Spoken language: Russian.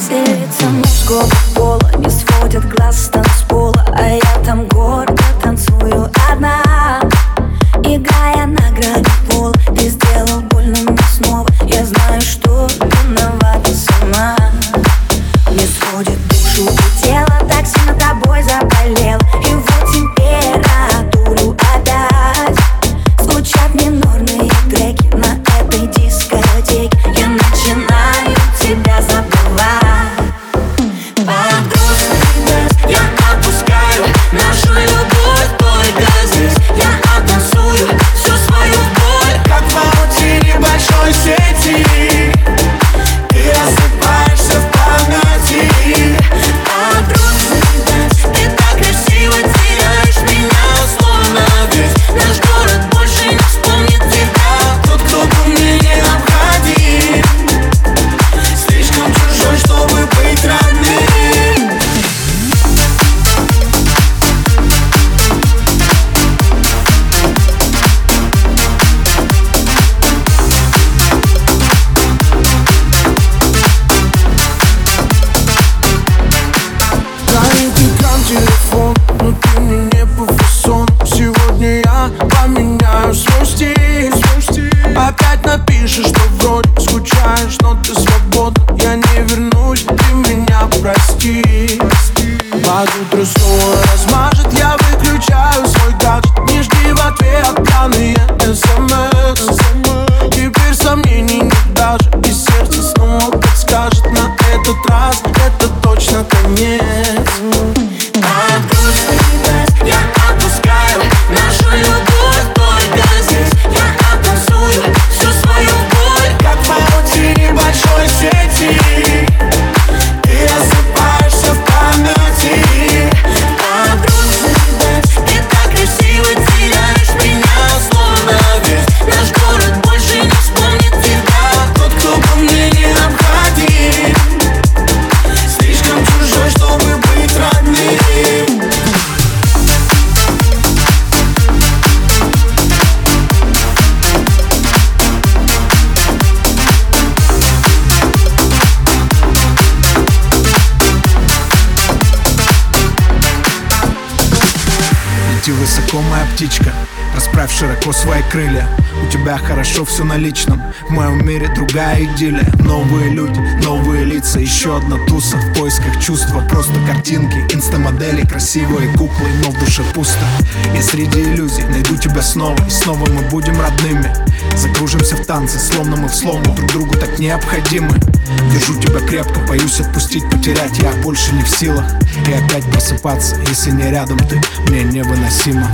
Сердце мужского пола Не сводят глаз с танцпола А я там гордо танцую одна Играя на грани пола Ты сделал больно мне снова Я знаю, что Лети высоко, моя птичка Расправь широко свои крылья. У тебя хорошо все на личном В моем мире другая идиллия. Новые люди, новые лица Еще одна туса. В поисках чувства Просто картинки, инстамодели Красивые куклы, но в душе пусто. Я среди иллюзий найду тебя снова И снова мы будем родными Закружимся в танце, словно мы в слому. Друг другу так необходимы. Держу тебя крепко, боюсь отпустить, потерять. Я больше не в силах. И опять просыпаться Если не рядом ты, мне невыносимо